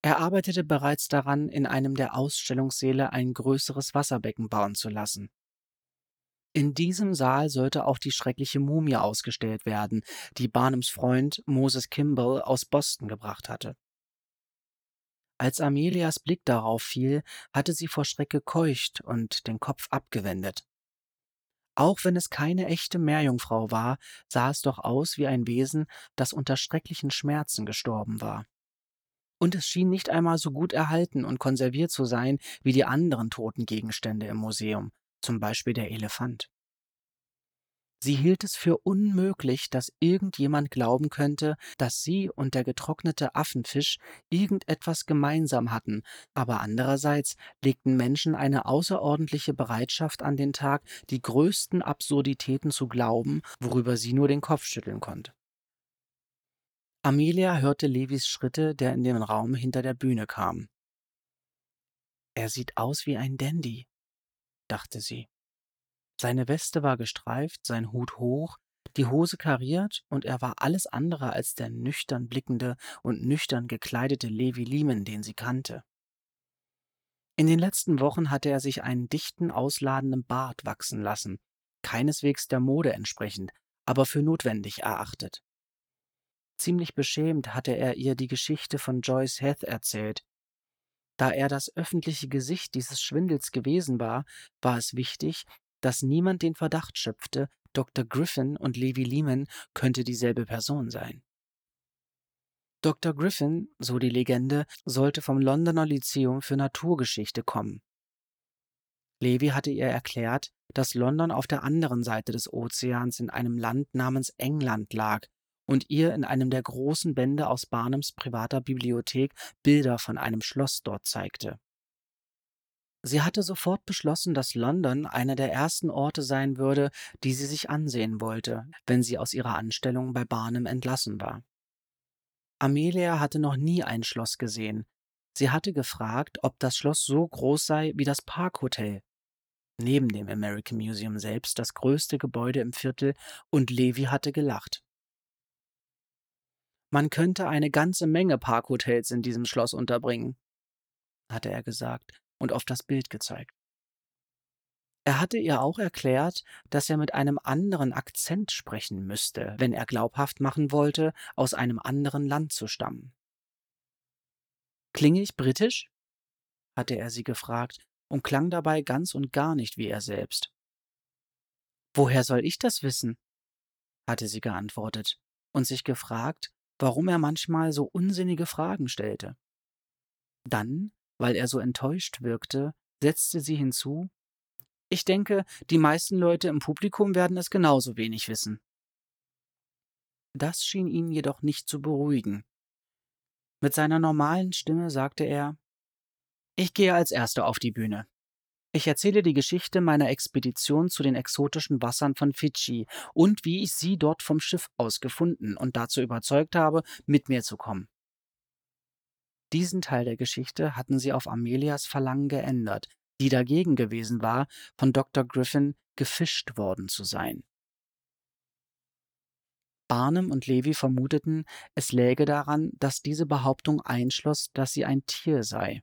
Er arbeitete bereits daran, in einem der Ausstellungssäle ein größeres Wasserbecken bauen zu lassen. In diesem Saal sollte auch die schreckliche Mumie ausgestellt werden, die Barnums Freund Moses Kimball aus Boston gebracht hatte. Als Amelias Blick darauf fiel, hatte sie vor Schreck gekeucht und den Kopf abgewendet. Auch wenn es keine echte Meerjungfrau war, sah es doch aus wie ein Wesen, das unter schrecklichen Schmerzen gestorben war. Und es schien nicht einmal so gut erhalten und konserviert zu sein wie die anderen toten Gegenstände im Museum, zum Beispiel der Elefant. Sie hielt es für unmöglich, dass irgendjemand glauben könnte, dass sie und der getrocknete Affenfisch irgendetwas gemeinsam hatten, aber andererseits legten Menschen eine außerordentliche Bereitschaft an den Tag, die größten Absurditäten zu glauben, worüber sie nur den Kopf schütteln konnte. Amelia hörte Levis Schritte, der in den Raum hinter der Bühne kam. Er sieht aus wie ein Dandy, dachte sie. Seine Weste war gestreift, sein Hut hoch, die Hose kariert, und er war alles andere als der nüchtern blickende und nüchtern gekleidete Levi Lehman, den sie kannte. In den letzten Wochen hatte er sich einen dichten, ausladenden Bart wachsen lassen, keineswegs der Mode entsprechend, aber für notwendig erachtet. Ziemlich beschämt hatte er ihr die Geschichte von Joyce Heth erzählt. Da er das öffentliche Gesicht dieses Schwindels gewesen war, war es wichtig, dass niemand den Verdacht schöpfte, Dr. Griffin und Levi Lehman könnte dieselbe Person sein. Dr. Griffin, so die Legende, sollte vom Londoner Lyzeum für Naturgeschichte kommen. Levi hatte ihr erklärt, dass London auf der anderen Seite des Ozeans in einem Land namens England lag und ihr in einem der großen Bände aus Barnums privater Bibliothek Bilder von einem Schloss dort zeigte. Sie hatte sofort beschlossen, dass London einer der ersten Orte sein würde, die sie sich ansehen wollte, wenn sie aus ihrer Anstellung bei Barnum entlassen war. Amelia hatte noch nie ein Schloss gesehen. Sie hatte gefragt, ob das Schloss so groß sei wie das Parkhotel. Neben dem American Museum selbst das größte Gebäude im Viertel, und Levi hatte gelacht. Man könnte eine ganze Menge Parkhotels in diesem Schloss unterbringen, hatte er gesagt und auf das Bild gezeigt. Er hatte ihr auch erklärt, dass er mit einem anderen Akzent sprechen müsste, wenn er glaubhaft machen wollte, aus einem anderen Land zu stammen. Klinge ich britisch? hatte er sie gefragt und klang dabei ganz und gar nicht wie er selbst. Woher soll ich das wissen? hatte sie geantwortet und sich gefragt, warum er manchmal so unsinnige Fragen stellte. Dann weil er so enttäuscht wirkte, setzte sie hinzu Ich denke, die meisten Leute im Publikum werden es genauso wenig wissen. Das schien ihn jedoch nicht zu beruhigen. Mit seiner normalen Stimme sagte er Ich gehe als Erster auf die Bühne. Ich erzähle die Geschichte meiner Expedition zu den exotischen Wassern von Fidschi und wie ich sie dort vom Schiff aus gefunden und dazu überzeugt habe, mit mir zu kommen. Diesen Teil der Geschichte hatten sie auf Amelias Verlangen geändert, die dagegen gewesen war, von Dr. Griffin gefischt worden zu sein. Barnum und Levi vermuteten, es läge daran, dass diese Behauptung einschloss, dass sie ein Tier sei.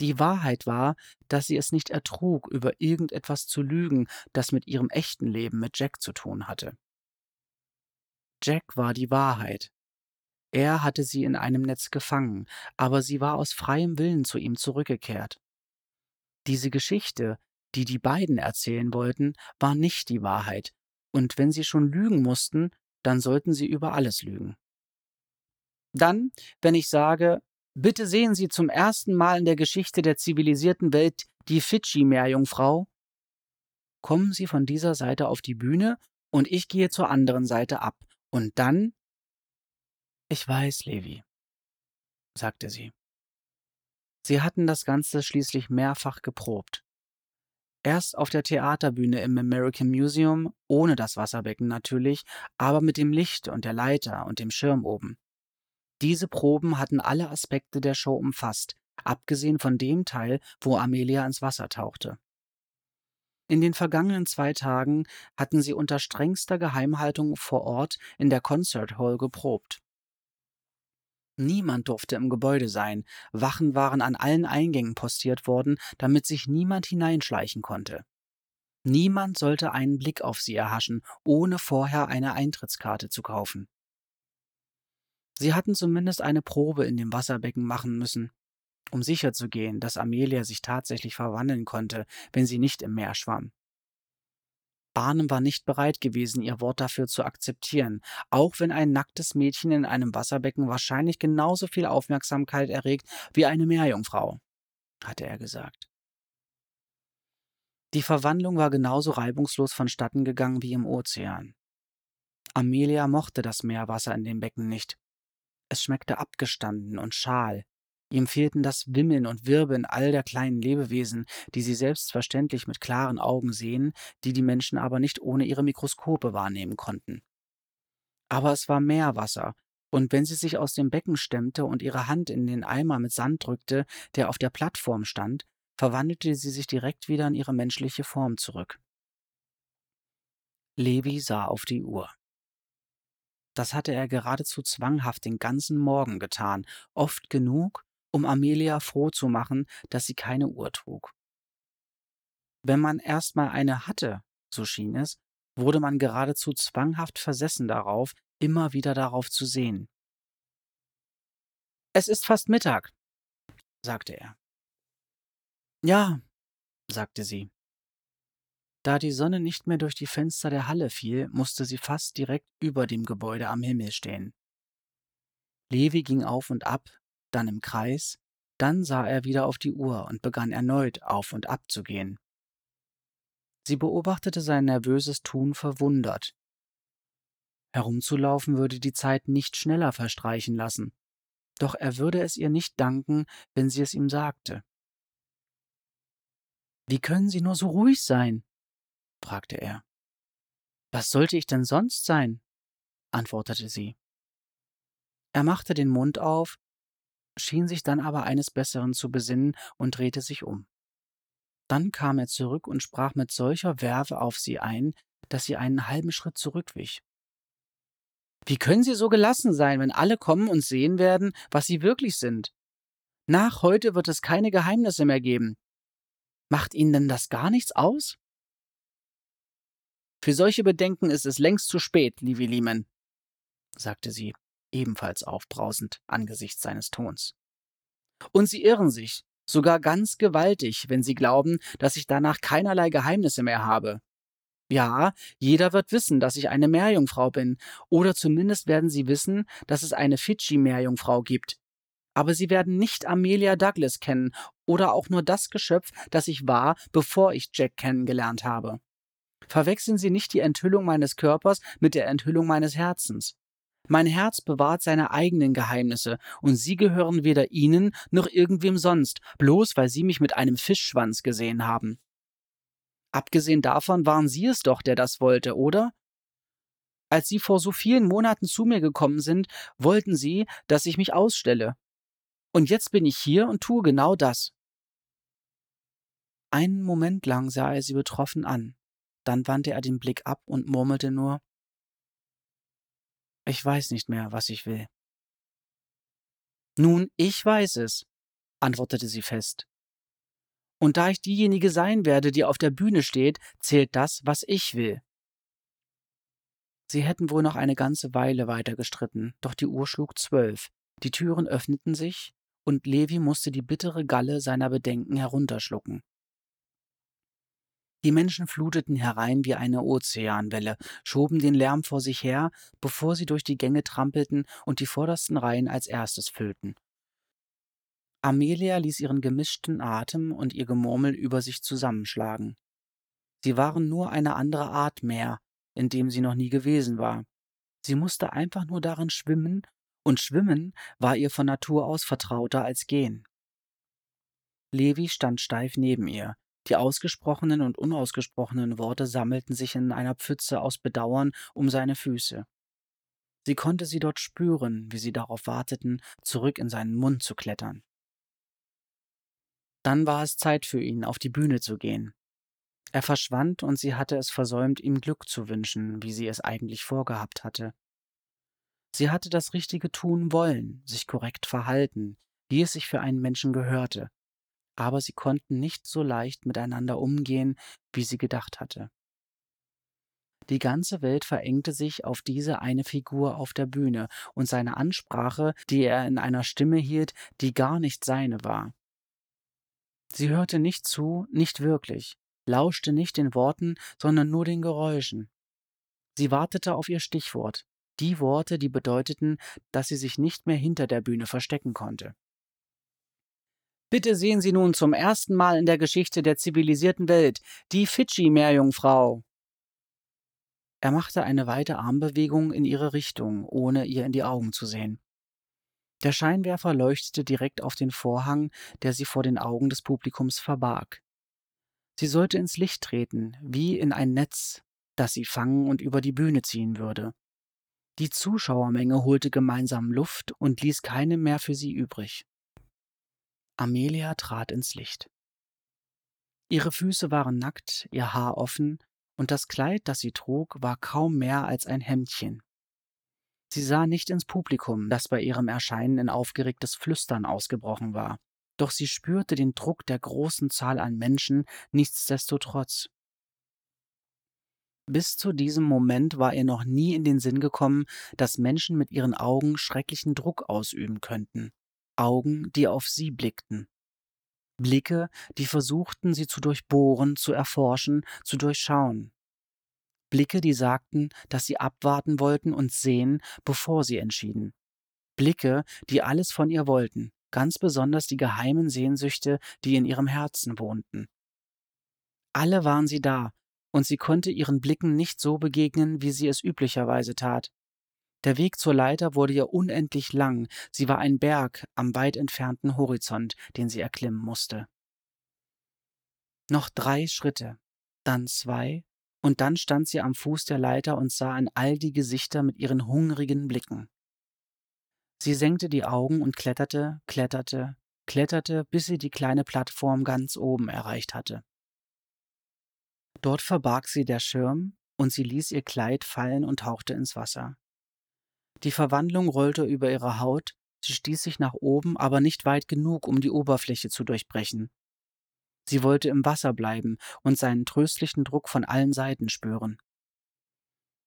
Die Wahrheit war, dass sie es nicht ertrug, über irgendetwas zu lügen, das mit ihrem echten Leben mit Jack zu tun hatte. Jack war die Wahrheit, er hatte sie in einem Netz gefangen, aber sie war aus freiem Willen zu ihm zurückgekehrt. Diese Geschichte, die die beiden erzählen wollten, war nicht die Wahrheit, und wenn sie schon lügen mussten, dann sollten sie über alles lügen. Dann, wenn ich sage, bitte sehen Sie zum ersten Mal in der Geschichte der zivilisierten Welt die Fidschi-Meerjungfrau, kommen Sie von dieser Seite auf die Bühne und ich gehe zur anderen Seite ab, und dann ich weiß, Levi, sagte sie. Sie hatten das Ganze schließlich mehrfach geprobt. Erst auf der Theaterbühne im American Museum, ohne das Wasserbecken natürlich, aber mit dem Licht und der Leiter und dem Schirm oben. Diese Proben hatten alle Aspekte der Show umfasst, abgesehen von dem Teil, wo Amelia ins Wasser tauchte. In den vergangenen zwei Tagen hatten sie unter strengster Geheimhaltung vor Ort in der Concert Hall geprobt. Niemand durfte im Gebäude sein, Wachen waren an allen Eingängen postiert worden, damit sich niemand hineinschleichen konnte. Niemand sollte einen Blick auf sie erhaschen, ohne vorher eine Eintrittskarte zu kaufen. Sie hatten zumindest eine Probe in dem Wasserbecken machen müssen, um sicherzugehen, dass Amelia sich tatsächlich verwandeln konnte, wenn sie nicht im Meer schwamm. Barnum war nicht bereit gewesen, ihr Wort dafür zu akzeptieren, auch wenn ein nacktes Mädchen in einem Wasserbecken wahrscheinlich genauso viel Aufmerksamkeit erregt wie eine Meerjungfrau, hatte er gesagt. Die Verwandlung war genauso reibungslos vonstatten gegangen wie im Ozean. Amelia mochte das Meerwasser in dem Becken nicht. Es schmeckte abgestanden und schal, Ihm fehlten das Wimmeln und Wirbeln all der kleinen Lebewesen, die sie selbstverständlich mit klaren Augen sehen, die die Menschen aber nicht ohne ihre Mikroskope wahrnehmen konnten. Aber es war Meerwasser, und wenn sie sich aus dem Becken stemmte und ihre Hand in den Eimer mit Sand drückte, der auf der Plattform stand, verwandelte sie sich direkt wieder in ihre menschliche Form zurück. Levi sah auf die Uhr. Das hatte er geradezu zwanghaft den ganzen Morgen getan, oft genug, um Amelia froh zu machen, dass sie keine Uhr trug. Wenn man erst mal eine hatte, so schien es, wurde man geradezu zwanghaft versessen darauf, immer wieder darauf zu sehen. Es ist fast Mittag, sagte er. Ja, sagte sie. Da die Sonne nicht mehr durch die Fenster der Halle fiel, musste sie fast direkt über dem Gebäude am Himmel stehen. Levi ging auf und ab, dann im Kreis, dann sah er wieder auf die Uhr und begann erneut auf und ab zu gehen. Sie beobachtete sein nervöses Tun verwundert. Herumzulaufen würde die Zeit nicht schneller verstreichen lassen, doch er würde es ihr nicht danken, wenn sie es ihm sagte. Wie können Sie nur so ruhig sein? Fragte er. Was sollte ich denn sonst sein? antwortete sie. Er machte den Mund auf, schien sich dann aber eines Besseren zu besinnen und drehte sich um. Dann kam er zurück und sprach mit solcher Werbe auf sie ein, dass sie einen halben Schritt zurückwich. Wie können Sie so gelassen sein, wenn alle kommen und sehen werden, was Sie wirklich sind? Nach heute wird es keine Geheimnisse mehr geben. Macht Ihnen denn das gar nichts aus? Für solche Bedenken ist es längst zu spät, Livy Lehman, sagte sie ebenfalls aufbrausend angesichts seines Tons. Und sie irren sich, sogar ganz gewaltig, wenn sie glauben, dass ich danach keinerlei Geheimnisse mehr habe. Ja, jeder wird wissen, dass ich eine Meerjungfrau bin, oder zumindest werden sie wissen, dass es eine Fidschi-Meerjungfrau gibt. Aber sie werden nicht Amelia Douglas kennen oder auch nur das Geschöpf, das ich war, bevor ich Jack kennengelernt habe. Verwechseln Sie nicht die Enthüllung meines Körpers mit der Enthüllung meines Herzens. Mein Herz bewahrt seine eigenen Geheimnisse, und sie gehören weder Ihnen noch irgendwem sonst, bloß weil Sie mich mit einem Fischschwanz gesehen haben. Abgesehen davon waren Sie es doch, der das wollte, oder? Als Sie vor so vielen Monaten zu mir gekommen sind, wollten Sie, dass ich mich ausstelle. Und jetzt bin ich hier und tue genau das. Einen Moment lang sah er sie betroffen an, dann wandte er den Blick ab und murmelte nur ich weiß nicht mehr, was ich will. Nun, ich weiß es, antwortete sie fest. Und da ich diejenige sein werde, die auf der Bühne steht, zählt das, was ich will. Sie hätten wohl noch eine ganze Weile weiter gestritten, doch die Uhr schlug zwölf, die Türen öffneten sich, und Levi musste die bittere Galle seiner Bedenken herunterschlucken. Die Menschen fluteten herein wie eine Ozeanwelle, schoben den Lärm vor sich her, bevor sie durch die Gänge trampelten und die vordersten Reihen als erstes füllten. Amelia ließ ihren gemischten Atem und ihr Gemurmel über sich zusammenschlagen. Sie waren nur eine andere Art Meer, in dem sie noch nie gewesen war. Sie musste einfach nur darin schwimmen, und Schwimmen war ihr von Natur aus vertrauter als Gehen. Levi stand steif neben ihr, die ausgesprochenen und unausgesprochenen Worte sammelten sich in einer Pfütze aus Bedauern um seine Füße. Sie konnte sie dort spüren, wie sie darauf warteten, zurück in seinen Mund zu klettern. Dann war es Zeit für ihn, auf die Bühne zu gehen. Er verschwand und sie hatte es versäumt, ihm Glück zu wünschen, wie sie es eigentlich vorgehabt hatte. Sie hatte das Richtige tun wollen, sich korrekt verhalten, wie es sich für einen Menschen gehörte, aber sie konnten nicht so leicht miteinander umgehen, wie sie gedacht hatte. Die ganze Welt verengte sich auf diese eine Figur auf der Bühne und seine Ansprache, die er in einer Stimme hielt, die gar nicht seine war. Sie hörte nicht zu, nicht wirklich, lauschte nicht den Worten, sondern nur den Geräuschen. Sie wartete auf ihr Stichwort, die Worte, die bedeuteten, dass sie sich nicht mehr hinter der Bühne verstecken konnte. Bitte sehen Sie nun zum ersten Mal in der Geschichte der zivilisierten Welt die Fidschi-Meerjungfrau. Er machte eine weite Armbewegung in ihre Richtung, ohne ihr in die Augen zu sehen. Der Scheinwerfer leuchtete direkt auf den Vorhang, der sie vor den Augen des Publikums verbarg. Sie sollte ins Licht treten, wie in ein Netz, das sie fangen und über die Bühne ziehen würde. Die Zuschauermenge holte gemeinsam Luft und ließ keine mehr für sie übrig. Amelia trat ins Licht. Ihre Füße waren nackt, ihr Haar offen, und das Kleid, das sie trug, war kaum mehr als ein Hemdchen. Sie sah nicht ins Publikum, das bei ihrem Erscheinen in aufgeregtes Flüstern ausgebrochen war, doch sie spürte den Druck der großen Zahl an Menschen nichtsdestotrotz. Bis zu diesem Moment war ihr noch nie in den Sinn gekommen, dass Menschen mit ihren Augen schrecklichen Druck ausüben könnten. Augen, die auf sie blickten. Blicke, die versuchten, sie zu durchbohren, zu erforschen, zu durchschauen. Blicke, die sagten, dass sie abwarten wollten und sehen, bevor sie entschieden. Blicke, die alles von ihr wollten, ganz besonders die geheimen Sehnsüchte, die in ihrem Herzen wohnten. Alle waren sie da, und sie konnte ihren Blicken nicht so begegnen, wie sie es üblicherweise tat. Der Weg zur Leiter wurde ihr unendlich lang, sie war ein Berg am weit entfernten Horizont, den sie erklimmen musste. Noch drei Schritte, dann zwei, und dann stand sie am Fuß der Leiter und sah in all die Gesichter mit ihren hungrigen Blicken. Sie senkte die Augen und kletterte, kletterte, kletterte, bis sie die kleine Plattform ganz oben erreicht hatte. Dort verbarg sie der Schirm, und sie ließ ihr Kleid fallen und tauchte ins Wasser. Die Verwandlung rollte über ihre Haut, sie stieß sich nach oben, aber nicht weit genug, um die Oberfläche zu durchbrechen. Sie wollte im Wasser bleiben und seinen tröstlichen Druck von allen Seiten spüren.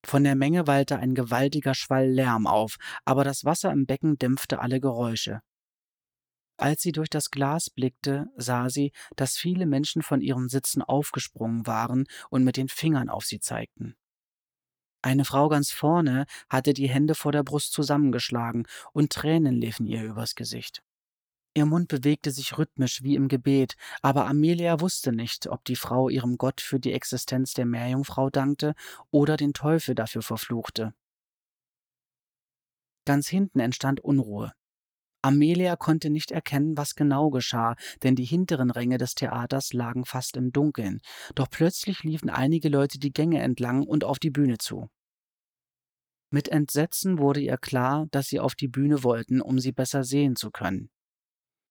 Von der Menge wallte ein gewaltiger Schwall Lärm auf, aber das Wasser im Becken dämpfte alle Geräusche. Als sie durch das Glas blickte, sah sie, dass viele Menschen von ihren Sitzen aufgesprungen waren und mit den Fingern auf sie zeigten. Eine Frau ganz vorne hatte die Hände vor der Brust zusammengeschlagen und Tränen liefen ihr übers Gesicht. Ihr Mund bewegte sich rhythmisch wie im Gebet, aber Amelia wusste nicht, ob die Frau ihrem Gott für die Existenz der Meerjungfrau dankte oder den Teufel dafür verfluchte. Ganz hinten entstand Unruhe. Amelia konnte nicht erkennen, was genau geschah, denn die hinteren Ränge des Theaters lagen fast im Dunkeln. Doch plötzlich liefen einige Leute die Gänge entlang und auf die Bühne zu. Mit Entsetzen wurde ihr klar, dass sie auf die Bühne wollten, um sie besser sehen zu können.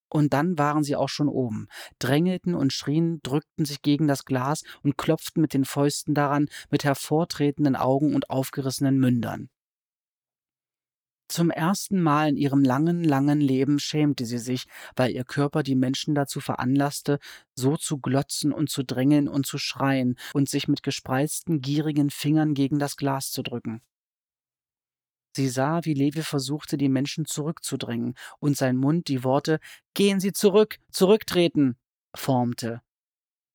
Und dann waren sie auch schon oben, drängelten und schrien, drückten sich gegen das Glas und klopften mit den Fäusten daran, mit hervortretenden Augen und aufgerissenen Mündern. Zum ersten Mal in ihrem langen, langen Leben schämte sie sich, weil ihr Körper die Menschen dazu veranlasste, so zu glotzen und zu drängeln und zu schreien und sich mit gespreizten, gierigen Fingern gegen das Glas zu drücken. Sie sah, wie Levi versuchte, die Menschen zurückzudrängen und sein Mund die Worte Gehen Sie zurück, zurücktreten formte.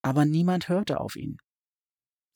Aber niemand hörte auf ihn.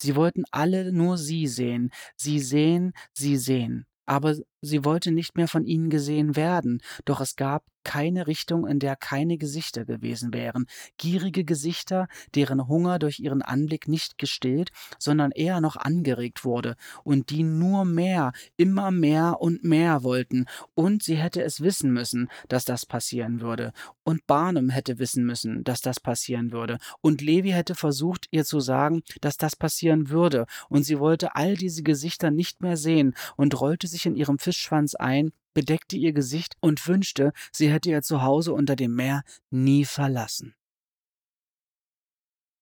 Sie wollten alle nur sie sehen, sie sehen, sie sehen aber sie wollte nicht mehr von ihnen gesehen werden, doch es gab keine Richtung, in der keine Gesichter gewesen wären, gierige Gesichter, deren Hunger durch ihren Anblick nicht gestillt, sondern eher noch angeregt wurde, und die nur mehr, immer mehr und mehr wollten, und sie hätte es wissen müssen, dass das passieren würde, und Barnum hätte wissen müssen, dass das passieren würde, und Levi hätte versucht, ihr zu sagen, dass das passieren würde, und sie wollte all diese Gesichter nicht mehr sehen und rollte sich in ihrem Fischschwanz ein, bedeckte ihr Gesicht und wünschte, sie hätte ihr Zuhause unter dem Meer nie verlassen.